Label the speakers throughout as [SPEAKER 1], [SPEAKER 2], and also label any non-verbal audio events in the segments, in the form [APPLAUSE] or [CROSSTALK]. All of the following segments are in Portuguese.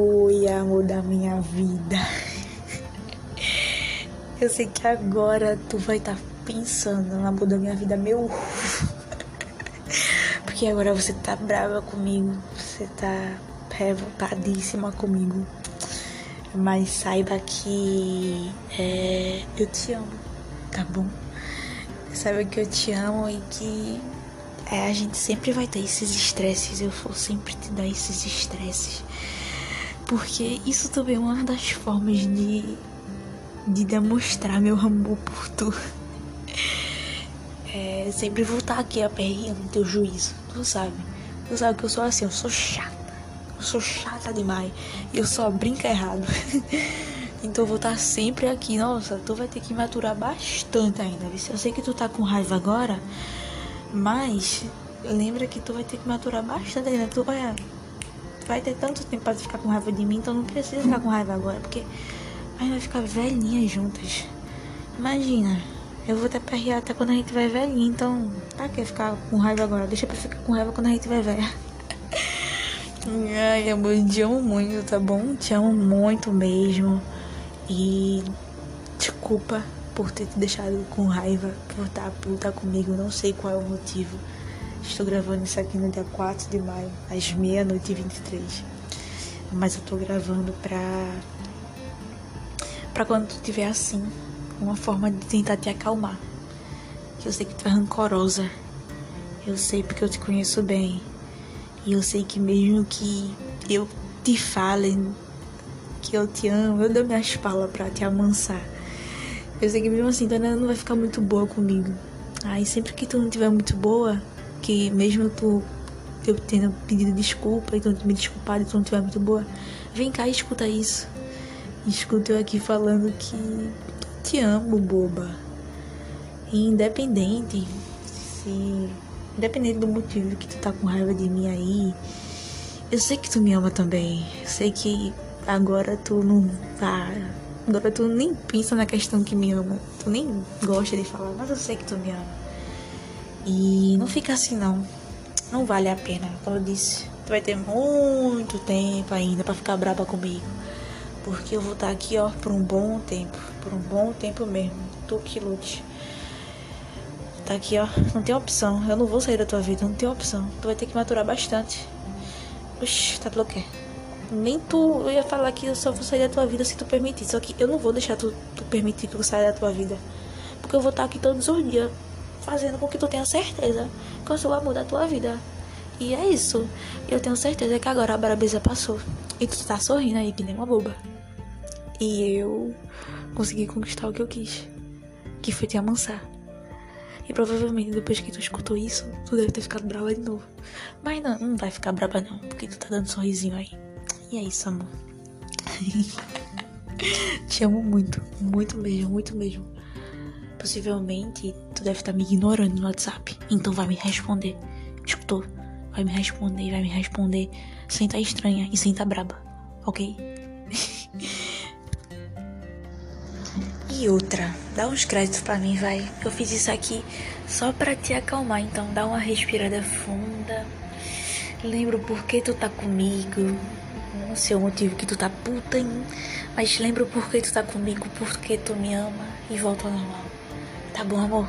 [SPEAKER 1] Oi, amor da minha vida. Eu sei que agora tu vai estar tá pensando no amor da minha vida, meu. Porque agora você tá brava comigo, você tá revoltadíssima comigo. Mas saiba que é, eu te amo, tá bom? Saiba que eu te amo e que é, a gente sempre vai ter esses estresses. Eu vou sempre te dar esses estresses. Porque isso também é uma das formas de, de demonstrar meu amor por tu. É, sempre voltar aqui a no teu juízo. Tu sabe? Tu sabe que eu sou assim, eu sou chata. Eu sou chata demais. E eu só brinco errado. [LAUGHS] então eu vou estar sempre aqui. Nossa, tu vai ter que maturar bastante ainda. Eu sei que tu tá com raiva agora. Mas lembra que tu vai ter que maturar bastante ainda. Tu vai, vai ter tanto tempo pra ficar com raiva de mim, então não precisa ficar com raiva agora, porque a gente vai ficar velhinhas juntas. Imagina, eu vou até perrear até quando a gente vai velhinha, então tá que ficar com raiva agora, deixa pra ficar com raiva quando a gente vai velha. Ai, amor, te amo muito, tá bom? Te amo muito mesmo. E desculpa por ter te deixado com raiva, por estar puta comigo, não sei qual é o motivo. Estou gravando isso aqui no dia 4 de maio, às meia-noite e 23. Mas eu tô gravando pra. pra quando tu estiver assim, uma forma de tentar te acalmar. Que eu sei que tu é rancorosa. Eu sei porque eu te conheço bem. E eu sei que mesmo que eu te fale que eu te amo, eu dou minhas palas pra te amansar. Eu sei que mesmo assim, Dana não vai ficar muito boa comigo. Aí sempre que tu não tiver muito boa, que mesmo tu eu tendo pedido desculpa e tu me desculpado e tu não tiver muito boa, vem cá e escuta isso. Escuta eu aqui falando que te amo, boba. E independente se. Independente do motivo que tu tá com raiva de mim aí, eu sei que tu me ama também. Eu sei que agora tu não tá Agora tu nem pensa na questão que me ama. Tu nem gosta de falar, mas eu sei que tu me ama. E não fica assim não. Não vale a pena. Como eu disse, tu vai ter muito tempo ainda para ficar braba comigo. Porque eu vou estar aqui, ó, por um bom tempo. Por um bom tempo mesmo. Tu que lute. Tá aqui, ó. Não tem opção. Eu não vou sair da tua vida. Não tem opção. Tu vai ter que maturar bastante. Oxi, tá bloqueado nem tu. Eu ia falar que eu só vou sair da tua vida se tu permitir. Só que eu não vou deixar tu, tu permitir que eu saia da tua vida. Porque eu vou estar aqui todos os dias fazendo com que tu tenha certeza que o amor da tua vida. E é isso. Eu tenho certeza que agora a brabeza passou. E tu tá sorrindo aí que nem uma boba. E eu consegui conquistar o que eu quis. Que foi te amansar. E provavelmente depois que tu escutou isso, tu deve ter ficado brava de novo. Mas não, não vai ficar brava não, porque tu tá dando um sorrisinho aí. E é isso, amor. [LAUGHS] Te amo muito, muito mesmo, muito mesmo. Possivelmente tu deve estar me ignorando no WhatsApp. Então vai me responder. Escutou? Vai me responder, vai me responder. Sem tá estranha e sem tá braba. Ok? [LAUGHS] e outra, dá uns créditos pra mim, vai. Eu fiz isso aqui só pra te acalmar. Então dá uma respirada funda. Lembra por que tu tá comigo não sei o motivo que tu tá puta em mas lembra por que tu tá comigo, porque tu me ama e volta ao normal. Tá bom, amor?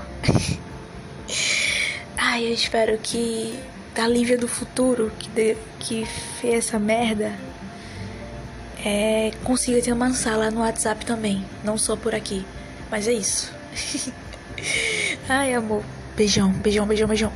[SPEAKER 1] Ai, eu espero que a Lívia do futuro, que, de, que fez essa merda, é, consiga te amansar lá no WhatsApp também. Não só por aqui. Mas é isso. [LAUGHS] Ai, amor. Beijão, beijão, beijão, beijão.